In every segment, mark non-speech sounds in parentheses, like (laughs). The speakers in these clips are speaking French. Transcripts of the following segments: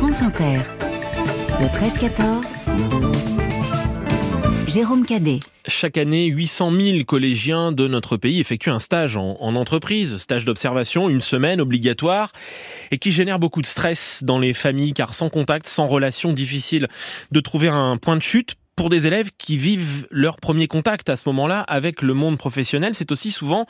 France Inter. Le 13-14. Jérôme Cadet. Chaque année, 800 000 collégiens de notre pays effectuent un stage en, en entreprise, stage d'observation, une semaine obligatoire, et qui génère beaucoup de stress dans les familles, car sans contact, sans relation, difficile de trouver un point de chute pour des élèves qui vivent leur premier contact à ce moment-là avec le monde professionnel, c'est aussi souvent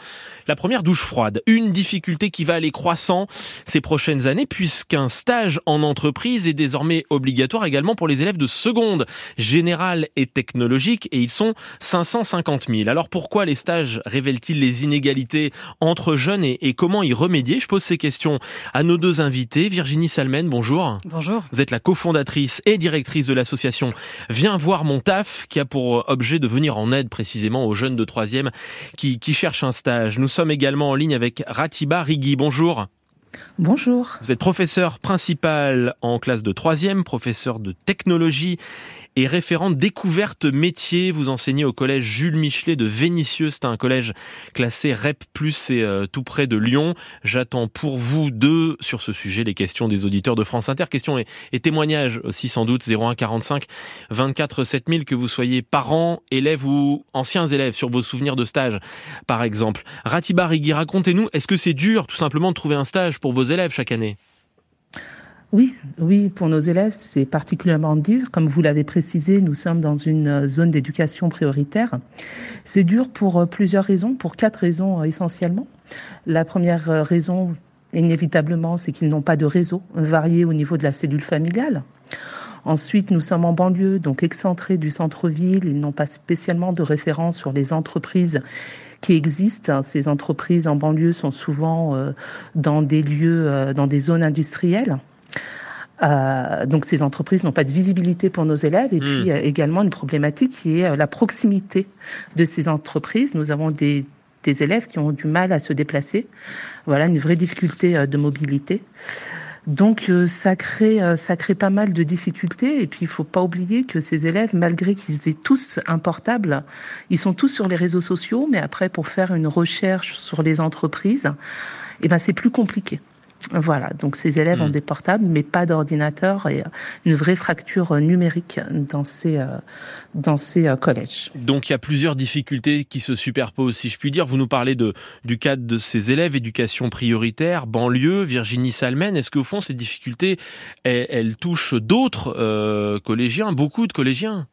la première douche froide. Une difficulté qui va aller croissant ces prochaines années puisqu'un stage en entreprise est désormais obligatoire également pour les élèves de seconde, générale et technologique et ils sont 550 000. Alors pourquoi les stages révèlent-ils les inégalités entre jeunes et, et comment y remédier? Je pose ces questions à nos deux invités. Virginie Salmen, bonjour. Bonjour. Vous êtes la cofondatrice et directrice de l'association Viens voir mon taf qui a pour objet de venir en aide précisément aux jeunes de troisième qui, qui cherchent un stage. Nous sommes également en ligne avec Ratiba Rigui. Bonjour. Bonjour. Vous êtes professeur principal en classe de troisième, professeur de technologie et référente découverte métier. Vous enseignez au collège Jules Michelet de Vénissieux. C'est un collège classé REP+, et euh, tout près de Lyon. J'attends pour vous deux sur ce sujet les questions des auditeurs de France Inter. Questions et, témoignages aussi sans doute 01 45 24 7000 que vous soyez parents, élèves ou anciens élèves sur vos souvenirs de stage par exemple. Ratiba Rigui, racontez-nous, est-ce que c'est dur tout simplement de trouver un stage pour vos élèves chaque année? Oui, oui, pour nos élèves, c'est particulièrement dur. Comme vous l'avez précisé, nous sommes dans une zone d'éducation prioritaire. C'est dur pour plusieurs raisons, pour quatre raisons essentiellement. La première raison, inévitablement, c'est qu'ils n'ont pas de réseau varié au niveau de la cellule familiale. Ensuite, nous sommes en banlieue, donc excentrés du centre-ville. Ils n'ont pas spécialement de référence sur les entreprises qui existent. Ces entreprises en banlieue sont souvent euh, dans des lieux, euh, dans des zones industrielles. Euh, donc ces entreprises n'ont pas de visibilité pour nos élèves et mmh. puis également une problématique qui est la proximité de ces entreprises. Nous avons des, des élèves qui ont du mal à se déplacer. Voilà une vraie difficulté de mobilité. Donc euh, ça crée euh, ça crée pas mal de difficultés et puis il faut pas oublier que ces élèves malgré qu'ils aient tous un portable, ils sont tous sur les réseaux sociaux mais après pour faire une recherche sur les entreprises, eh ben c'est plus compliqué. Voilà, donc ces élèves mmh. ont des portables, mais pas d'ordinateur et une vraie fracture numérique dans ces, euh, dans ces euh, collèges. Donc il y a plusieurs difficultés qui se superposent, si je puis dire. Vous nous parlez de, du cadre de ces élèves, éducation prioritaire, banlieue, Virginie Salmen. Est-ce qu'au fond, ces difficultés, elles, elles touchent d'autres euh, collégiens, beaucoup de collégiens?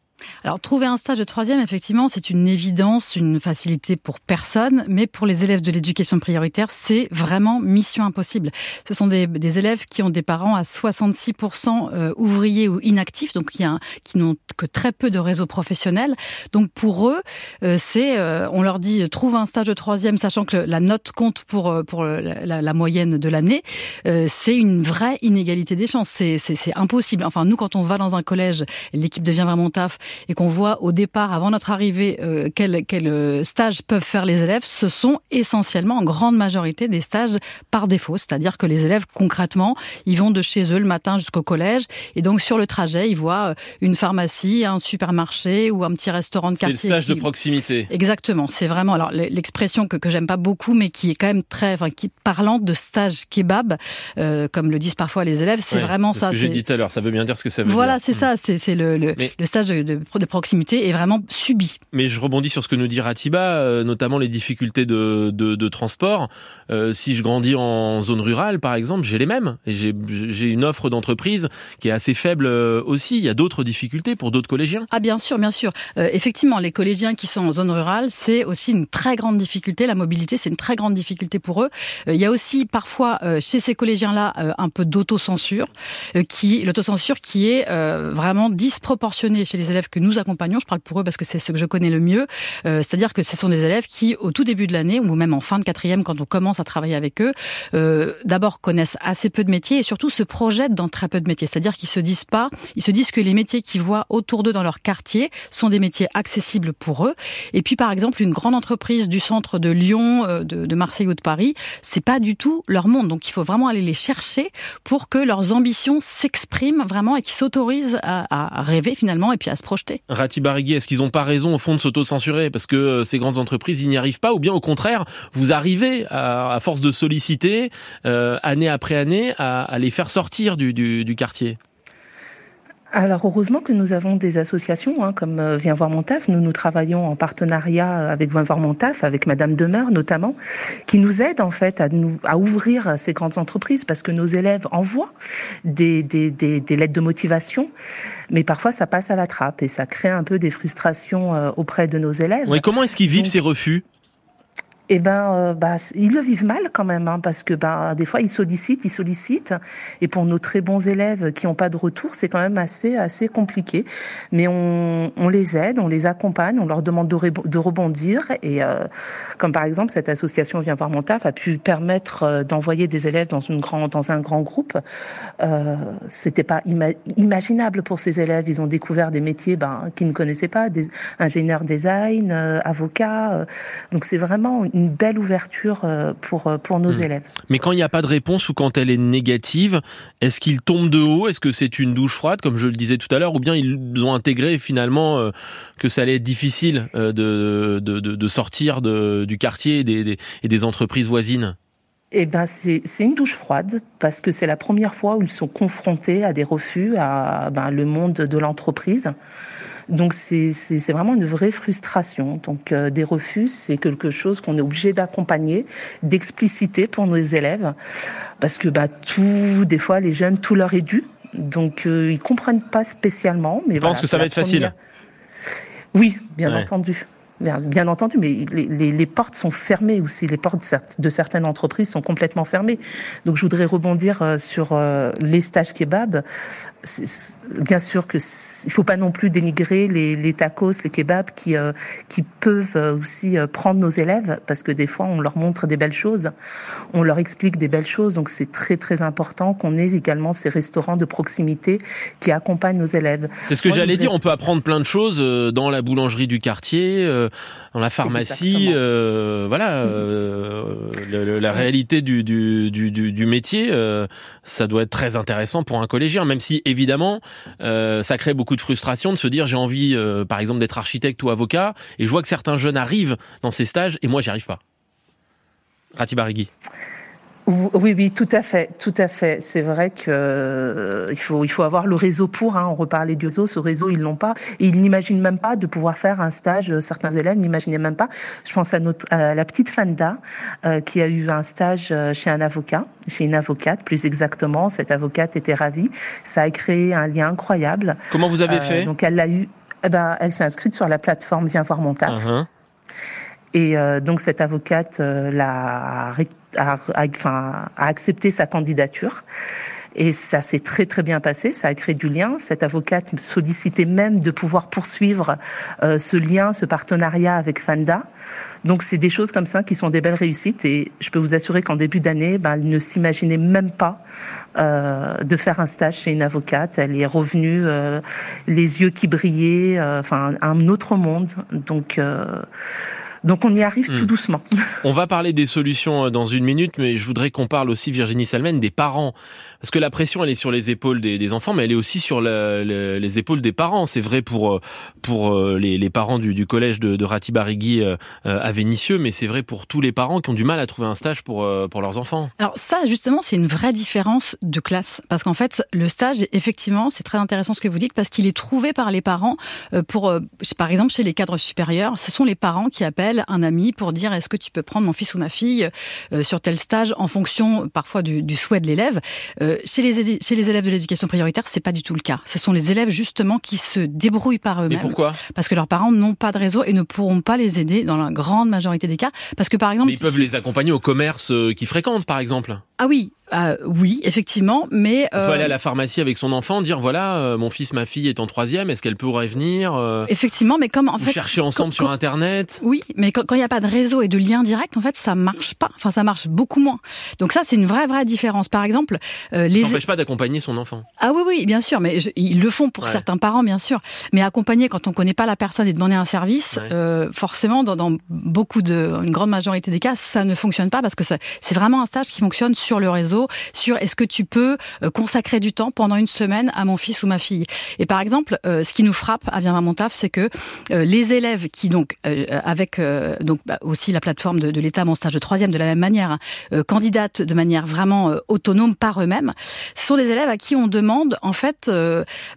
Alors, trouver un stage de troisième, effectivement, c'est une évidence, une facilité pour personne, mais pour les élèves de l'éducation prioritaire, c'est vraiment mission impossible. Ce sont des, des, élèves qui ont des parents à 66% euh, ouvriers ou inactifs, donc qui, qui n'ont que très peu de réseau professionnel. Donc, pour eux, euh, c'est, euh, on leur dit, trouve un stage de troisième, sachant que la note compte pour, pour la, la, moyenne de l'année. c'est une vraie inégalité des chances. C'est impossible. Enfin, nous, quand on va dans un collège, l'équipe devient vraiment taf, et qu'on voit au départ, avant notre arrivée, euh, quels quel euh, stages peuvent faire les élèves, ce sont essentiellement en grande majorité des stages par défaut. C'est-à-dire que les élèves, concrètement, ils vont de chez eux le matin jusqu'au collège et donc sur le trajet, ils voient euh, une pharmacie, un supermarché ou un petit restaurant de quartier. C'est le stage qui... de proximité. Exactement. C'est vraiment alors l'expression que, que j'aime pas beaucoup, mais qui est quand même très, enfin, qui parlante de stage kebab, euh, comme le disent parfois les élèves. C'est ouais, vraiment ce ça. Que j'ai dit tout à l'heure. Ça veut bien dire ce que ça veut voilà, dire. Voilà, c'est ça. C'est le, le, mais... le stage de, de de proximité est vraiment subi. Mais je rebondis sur ce que nous dit Ratiba, euh, notamment les difficultés de, de, de transport. Euh, si je grandis en zone rurale, par exemple, j'ai les mêmes. Et j'ai une offre d'entreprise qui est assez faible euh, aussi. Il y a d'autres difficultés pour d'autres collégiens. Ah bien sûr, bien sûr. Euh, effectivement, les collégiens qui sont en zone rurale, c'est aussi une très grande difficulté. La mobilité, c'est une très grande difficulté pour eux. Euh, il y a aussi parfois chez ces collégiens-là un peu d'autocensure, qui l'autocensure qui est vraiment disproportionnée chez les élèves que nous accompagnons, je parle pour eux parce que c'est ce que je connais le mieux, euh, c'est-à-dire que ce sont des élèves qui, au tout début de l'année, ou même en fin de quatrième, quand on commence à travailler avec eux, euh, d'abord connaissent assez peu de métiers et surtout se projettent dans très peu de métiers. C'est-à-dire qu'ils se disent pas, ils se disent que les métiers qu'ils voient autour d'eux dans leur quartier sont des métiers accessibles pour eux. Et puis, par exemple, une grande entreprise du centre de Lyon, euh, de, Marseille ou de Paris, c'est pas du tout leur monde. Donc, il faut vraiment aller les chercher pour que leurs ambitions s'expriment vraiment et qu'ils s'autorisent à, à rêver finalement et puis à se projeter. Rati Barigui, est-ce qu'ils n'ont pas raison au fond de s'auto-censurer? Parce que euh, ces grandes entreprises ils n'y arrivent pas ou bien au contraire vous arrivez à, force de solliciter euh, année après année à, les faire sortir du quartier? Alors heureusement que nous avons des associations hein, comme euh, Viens voir mon taf. Nous nous travaillons en partenariat avec Viens voir mon taf, avec Madame Demeure notamment, qui nous aide en fait à nous à ouvrir ces grandes entreprises parce que nos élèves envoient des, des, des, des lettres de motivation, mais parfois ça passe à la trappe et ça crée un peu des frustrations euh, auprès de nos élèves. Oui, comment est-ce qu'ils vivent ces refus? Eh ben, euh, bah, ils le vivent mal quand même, hein, parce que bah, des fois ils sollicitent, ils sollicitent, et pour nos très bons élèves qui n'ont pas de retour, c'est quand même assez assez compliqué. Mais on, on, les aide, on les accompagne, on leur demande de, rebondir, et euh, comme par exemple cette association Viens voir mon taf a pu permettre euh, d'envoyer des élèves dans une grand dans un grand groupe. Euh, C'était pas imaginable pour ces élèves. Ils ont découvert des métiers ben, qu'ils ne connaissaient pas, des ingénieurs design, euh, avocats. donc c'est vraiment belle ouverture euh, pour, euh, pour nos hmm. élèves. Mais quand il n'y a pas de réponse ou quand elle est négative, est-ce qu'ils tombent de haut? Est-ce que c'est une douche froide, comme je le disais tout à l'heure, ou bien ils ont intégré finalement euh, que ça allait être difficile de, de, de, sortir de, du quartier et des, et des entreprises voisines? Eh ben c'est une douche froide parce que c'est la première fois où ils sont confrontés à des refus, à ben, le monde de l'entreprise. Donc c'est vraiment une vraie frustration. Donc euh, des refus, c'est quelque chose qu'on est obligé d'accompagner, d'expliciter pour nos élèves, parce que bah tout, des fois les jeunes, tout leur est dû. Donc euh, ils comprennent pas spécialement. Mais je pense que ça va être facile. Oui, bien entendu. Bien entendu, mais les, les, portes sont fermées aussi. Les portes de certaines entreprises sont complètement fermées. Donc, je voudrais rebondir euh, sur euh, les stages kebab. Bien sûr que il faut pas non plus dénigrer les, les tacos, les kebabs qui euh, qui peuvent aussi prendre nos élèves parce que des fois on leur montre des belles choses, on leur explique des belles choses. Donc, c'est très très important qu'on ait également ces restaurants de proximité qui accompagnent nos élèves. C'est ce que j'allais dire. On peut apprendre plein de choses dans la boulangerie du quartier dans la pharmacie, euh, voilà, euh, la réalité du, du, du, du métier, euh, ça doit être très intéressant pour un collégien, même si évidemment ça crée beaucoup de frustration de se dire j'ai envie, par exemple, d'être architecte ou avocat, et je vois que certains jeunes arrivent dans ces stages et moi j'y arrive pas. Ratibarigui. Oui, oui, tout à fait, tout à fait. C'est vrai que euh, il faut il faut avoir le réseau pour. Hein, on reparlait du réseau, ce réseau ils l'ont pas. Et ils n'imaginent même pas de pouvoir faire un stage. Certains élèves n'imaginaient même pas. Je pense à notre à la petite Fanda euh, qui a eu un stage euh, chez un avocat, chez une avocate plus exactement. Cette avocate était ravie. Ça a créé un lien incroyable. Comment vous avez fait? Donc elle l'a eu. Eh ben, elle s'est inscrite sur la plateforme Viens voir mon taf. Uh-huh. Et euh, donc cette avocate euh, a, a, enfin, a accepté sa candidature. Et ça s'est très très bien passé, ça a créé du lien. Cette avocate sollicitait même de pouvoir poursuivre euh, ce lien, ce partenariat avec Fanda. Donc c'est des choses comme ça qui sont des belles réussites et je peux vous assurer qu'en début d'année, ben, elle ne s'imaginait même pas euh, de faire un stage chez une avocate. Elle est revenue euh, les yeux qui brillaient, euh, enfin un autre monde. Donc donc on y arrive tout hmm. doucement. On va parler des solutions euh, dans une minute, mais je voudrais qu'on parle aussi, Virginie Salmen, des parents. Parce que la pression, elle est sur les épaules des, enfants, mais elle est aussi sur les épaules des parents. C'est vrai pour euh, pour euh, les, parents du, collège de, de Ratibarigui à Vénissieux, mais c'est vrai pour tous les parents qui ont du mal à trouver un stage pour, pour leurs enfants. Alors ça, justement, c'est une vraie différence de classe. Parce qu'en fait, le stage, effectivement, c'est très intéressant ce que vous dites, parce qu'il est trouvé par les parents pour, par exemple, chez les cadres supérieurs, ce sont les parents qui appellent un ami pour dire est-ce que tu peux prendre mon fils ou ma fille euh, sur tel stage en fonction parfois du, souhait de l'élève. Euh, chez, les, chez les élèves de l'éducation prioritaire, c'est pas du tout le cas. Ce sont les élèves justement qui se débrouillent par eux-mêmes. Mais pourquoi? Parce que leurs parents n'ont pas de réseau et ne pourront pas les aider dans la grande majorité des cas. Parce que par exemple, Mais ils peuvent les accompagner au commerce euh, qu'ils fréquentent, par exemple. Ah oui, euh, oui, effectivement, mais on peut aller à la pharmacie avec son enfant, dire voilà, euh, mon fils, ma fille est en troisième, est-ce qu'elle pourrait venir euh, Effectivement, mais comme en fait chercher ensemble sur internet? Oui, mais quand il n'y a pas de réseau et de lien direct, en fait, ça marche pas. Enfin, ça marche beaucoup moins. Donc ça, c'est une vraie vraie différence. Par exemple, euh, les. Ça n'empêche pas d'accompagner son enfant. Ah oui, oui, bien sûr, mais ils le font pour certains parents, bien sûr. Mais accompagner quand on connaît pas la personne et demander un service, forcément, dans, dans, beaucoup de, une grande majorité des cas, ça ne fonctionne pas parce que c'est vraiment un stage qui fonctionne sur le réseau sur est-ce que tu peux consacrer du temps pendant une semaine à mon fils ou ma fille. Et par exemple, ce qui nous frappe à Viens mon taf, c'est que les élèves qui donc avec donc bah, aussi la plateforme de, l'État mon stage de troisième de la même manière, hein, candidatent de manière vraiment autonome par eux-mêmes, ce sont des élèves à qui on demande en fait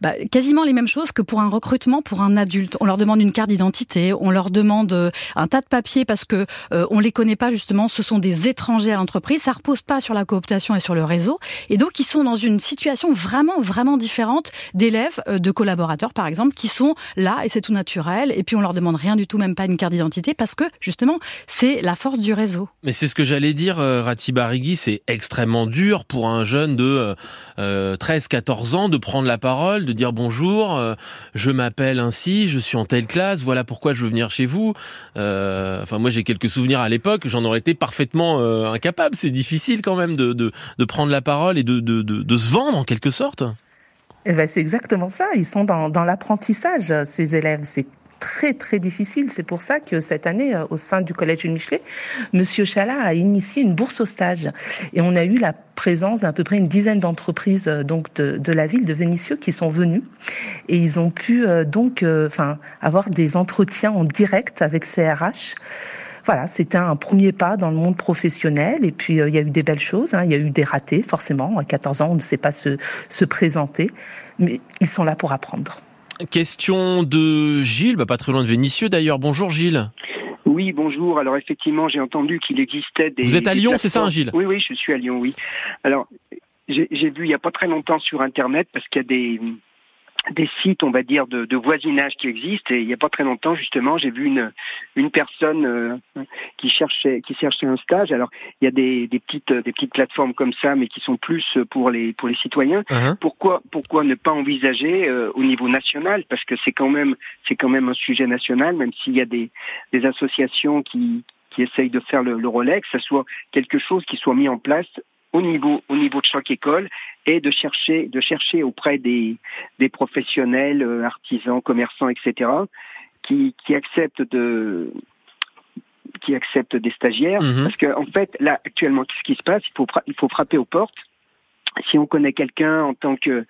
bah, quasiment les mêmes choses que pour un recrutement pour un adulte. On leur demande une carte d'identité, on leur demande euh, un tas de papiers parce que euh, on les connaît pas justement. Ce sont des étrangers à l'entreprise. Ça repose pas sur la cooptation et sur le réseau. Et donc ils sont dans une situation vraiment vraiment différente d'élèves, euh, de collaborateurs par exemple, qui sont là et c'est tout naturel. Et puis on leur demande rien du tout, même pas une carte d'identité parce que justement c'est la force du réseau. Mais c'est ce que j'allais dire, Rati Barigui, c'est extrêmement dur pour un jeune de 13-14 ans de prendre la parole, de dire bonjour, je m'appelle ainsi, je suis en telle classe, voilà pourquoi je veux venir chez vous. Euh, enfin, moi, j'ai quelques souvenirs à l'époque, j'en aurais été parfaitement euh, incapable. C'est difficile quand même de, de, prendre la parole et de, de, de se vendre en quelque sorte. Eh ben, c'est exactement ça. Ils sont dans, dans l'apprentissage, ces élèves. C'est très très difficile. C'est pour ça que cette année, euh, au sein du Collège de Michelet, Monsieur Chala a initié une bourse au stage. Et on a eu la présence d'à peu près une dizaine d'entreprises euh, donc de, de, la ville de Vénissieux qui sont venues et ils ont pu euh, donc enfin avoir des entretiens en direct avec CRH voilà, c'était un premier pas dans le monde professionnel. Et puis, il y a eu des belles choses. Hein. Il y a eu des ratés, forcément. À 14 ans, on ne sait pas se, se présenter. Mais ils sont là pour apprendre. Question de Gilles, bah, pas très loin de Vénissieux d'ailleurs. Bonjour Gilles. Oui, bonjour. Alors effectivement, j'ai entendu qu'il existait des... Vous êtes à Lyon, c'est ça, hein, Gilles Oui, oui, je suis à Lyon, oui. Alors, j'ai vu il n'y a pas très longtemps sur Internet, parce qu'il y a des des sites, on va dire, de, de, voisinage qui existent. Et il n'y a pas très longtemps, justement, j'ai vu une, une personne euh, qui cherchait qui cherchait un stage. Alors, il y a des, des, petites des petites plateformes comme ça, mais qui sont plus pour les pour les citoyens. Uh-huh. Pourquoi pourquoi ne pas envisager euh, au niveau national? Parce que c'est quand même c'est quand même un sujet national, même s'il y a des des associations qui qui essayent de faire le, le relais, que ce soit quelque chose qui soit mis en place au niveau au niveau de chaque école et de chercher de chercher auprès des des professionnels euh, artisans commerçants etc qui qui acceptent de qui acceptent des stagiaires mhm. parce que en fait là actuellement qu'est-ce qui se passe? Il faut il faut frapper aux portes si on connaît quelqu'un en tant que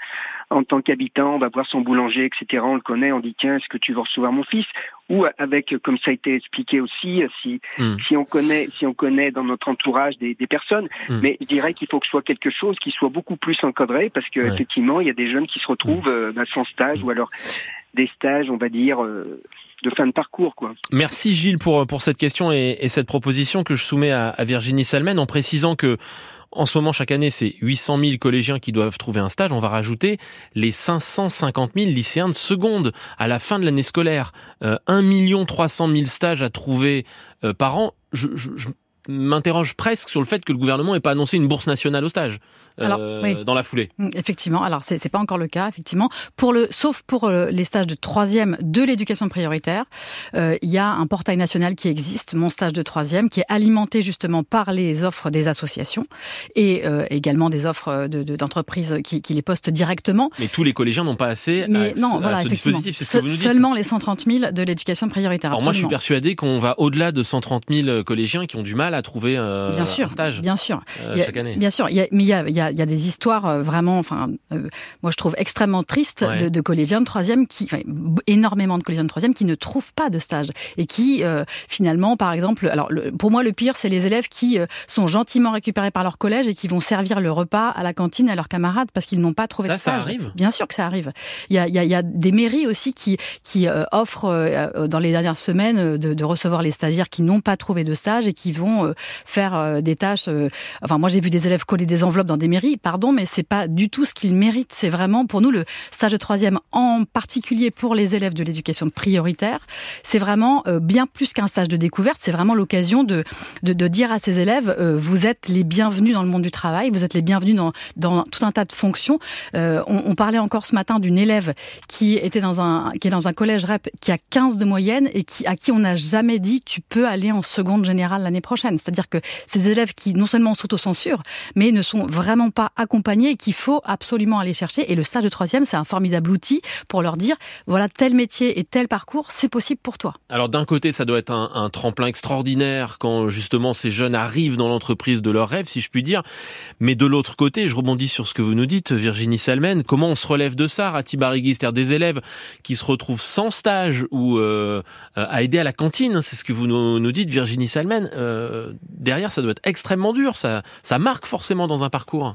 en tant qu'habitant, on va voir son boulanger, etc. On le connaît, on dit tiens, est-ce que tu veux recevoir mon fils? Ou avec, comme ça a été expliqué aussi, si hmm. si on connaît si on connaît dans notre entourage des, des personnes, hmm. mais je dirais qu'il faut que ce soit quelque chose qui soit beaucoup plus encadré, parce que effectivement, il y a des jeunes qui se retrouvent hmm. euh, bah, sans stage ou alors des stages, on va dire. Euh, de fin de parcours. Quoi. Merci Gilles pour, pour cette question et, et cette proposition que je soumets à, à Virginie Salmen en précisant que en ce moment, chaque année, c'est 800 000 collégiens qui doivent trouver un stage. On va rajouter les 550 000 lycéens de seconde à la fin de l'année scolaire. Euh, 1 300 000 stages à trouver euh, par an. je, je m'interroge presque sur le fait que le gouvernement n'ait pas annoncé une bourse nationale au stage euh, dans la foulée. Mm, effectivement, alors c'est pas encore le cas, effectivement. Pour le, sauf pour euh, les stages de troisième de l'éducation prioritaire, euh, il y a un portail national qui existe, mon stage de troisième, qui est alimenté justement par les offres des associations et également des offres d'entreprises de, qui, qui, les postent directement. Mais tous les collégiens n'ont pas assez Mais à, non, ce dispositif, c'est ce que vous nous dites. Seulement les 130 000 de l'éducation prioritaire. Alors moi, je suis persuadé qu'on va au-delà de 130 000 collégiens qui ont du mal à trouver euh, bien sûr, un stage bien sûr. Euh, chaque année. Bien sûr, il y a, mais il y a, il y, a, il y a des histoires euh, vraiment, enfin, euh, moi je trouve extrêmement tristes de, de, collégiens de troisième qui, enfin, énormément de collégiens de troisième qui ne trouvent pas de stage et qui finalement, par exemple, alors le, pour moi le pire, c'est les élèves qui sont gentiment récupérés par leur collège et qui vont servir le repas à la cantine à leurs camarades parce qu'ils n'ont pas trouvé ça, de stage. Ça arrive. Bien sûr que ça arrive. Il y a, il y a, il y a des mairies aussi qui qui offrent dans les dernières semaines de, de recevoir les stagiaires qui n'ont pas trouvé de stage et qui vont faire des tâches. enfin, moi j'ai vu des élèves coller des enveloppes dans des mairies, pardon, mais c'est pas du tout ce qu'ils méritent. C'est vraiment pour nous le stage de troisième, en particulier pour les élèves de l'éducation prioritaire, c'est vraiment bien plus qu'un stage de découverte. C'est vraiment l'occasion de, de, dire à ces élèves euh, vous êtes les bienvenus dans le monde du travail, vous êtes les bienvenus dans, dans tout un tas de fonctions. Euh, on, parlait encore ce matin d'une élève qui était dans un qui est dans un collège REP qui a 15 de moyenne et qui à qui on n'a jamais dit tu peux aller en seconde générale l'année prochaine. C'est-à-dire que ces élèves qui non seulement s'autocensurent, mais ne sont vraiment pas accompagnés et qu'il faut absolument aller chercher. Et le stage de troisième, c'est un formidable outil pour leur dire, voilà, tel métier et tel parcours, c'est possible pour toi. Alors d'un côté, ça doit être un, tremplin extraordinaire quand justement ces jeunes arrivent dans l'entreprise de leur rêve, si je puis dire. Mais de l'autre côté, je rebondis sur ce que vous nous dites, Virginie Salmen, comment on se relève de ça, c'est-à-dire des élèves qui se retrouvent sans stage ou euh, à aider à la cantine, c'est ce que vous nous, nous dites, Virginie Salmen. Euh, derrière, ça doit être extrêmement dur, ça, ça marque forcément dans un parcours.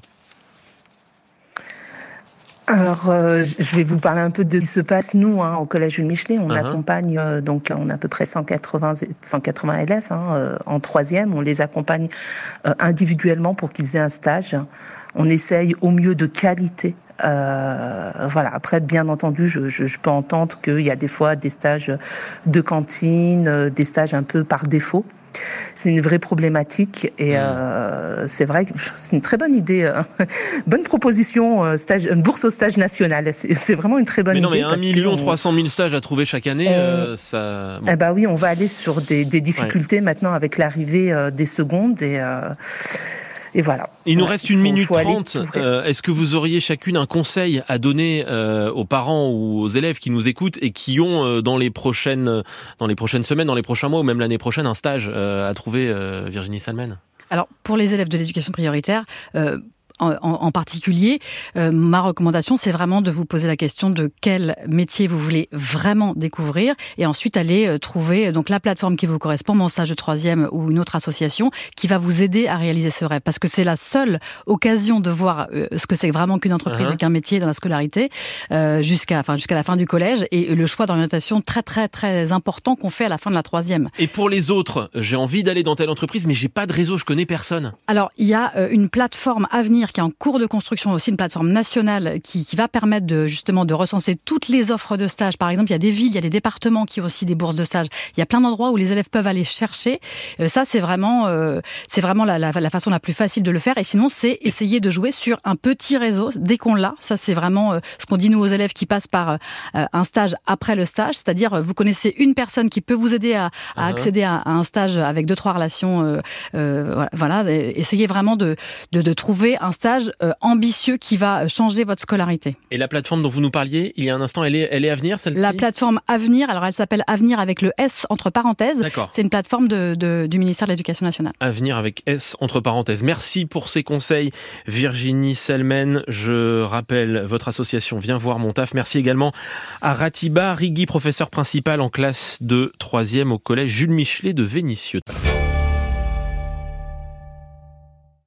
Alors, euh, je vais vous parler un peu de ce qui se passe nous hein, au collège Jules Michelet. On uh -huh. accompagne euh, donc on a à peu près 180 180 élèves hein, euh, en troisième. On les accompagne euh, individuellement pour qu'ils aient un stage. On essaye au mieux de qualité. voilà. Après, bien entendu, je, je, je peux entendre qu'il y a des fois des stages de cantine, des stages un peu par défaut c'est une vraie problématique et mmh. euh, c'est vrai que c'est une très bonne idée, euh, (laughs) bonne proposition, euh, stage, une bourse au stage national. C'est vraiment une très bonne mais non, idée. Mais 1 million 300 000 stages à trouver chaque année, euh, ça. Bon. Eh ben oui, on va aller sur des, des difficultés ouais. maintenant avec l'arrivée euh, des secondes et. Et voilà. Il nous reste une minute trente. Euh, Est-ce que vous auriez chacune un conseil à donner euh, aux parents ou aux élèves qui nous écoutent et qui ont euh, dans les prochaines dans les prochaines semaines, dans les prochains mois ou même l'année prochaine un stage à trouver, Virginie Salmen? Alors, pour les élèves de l'éducation prioritaire, en, en, particulier, euh, ma recommandation, c'est vraiment de vous poser la question de quel métier vous voulez vraiment découvrir et ensuite aller euh, trouver donc la plateforme qui vous correspond, mon stage de troisième ou une autre association qui va vous aider à réaliser ce rêve. Parce que c'est la seule occasion de voir euh, ce que c'est vraiment qu'une entreprise uh -huh. et qu'un métier dans la scolarité euh, jusqu'à enfin, jusqu'à la fin du collège et le choix d'orientation très très très important qu'on fait à la fin de la troisième. Et pour les autres, j'ai envie d'aller dans telle entreprise, mais j'ai pas de réseau, je connais personne. Alors, il y a une plateforme à venir qui est en cours de construction, aussi une plateforme nationale qui, qui, va permettre de, justement de recenser toutes les offres de stage. Par exemple, il y a des villes, il y a des départements qui ont aussi des bourses de stage. Il y a plein d'endroits où les élèves peuvent aller chercher. Euh, ça, c'est vraiment, euh, c'est vraiment la, la, la, façon la plus facile de le faire. Et sinon, c'est essayer de jouer sur un petit réseau dès qu'on l'a. Ça, c'est vraiment euh, ce qu'on dit nous aux élèves qui passent par euh, un stage après le stage. C'est-à-dire, euh, vous connaissez une personne qui peut vous aider à, à uh -huh. accéder à, à, un stage avec deux, trois relations. voilà, essayez vraiment de, de, de trouver un stage euh, ambitieux qui va changer votre scolarité. Et la plateforme dont vous nous parliez il y a un instant, elle est, elle est Avenir, celle-ci? La plateforme Avenir, alors elle s'appelle Avenir avec le S entre parenthèses. C'est une plateforme de, de, du ministère de l'Éducation nationale. Avenir avec S entre parenthèses. Merci pour ces conseils, Virginie Selmen. Je rappelle votre association Viens voir mon taf. Merci également à Ratiba Rigui, professeur principal en classe de 3e au collège Jules Michelet de Vénissieux.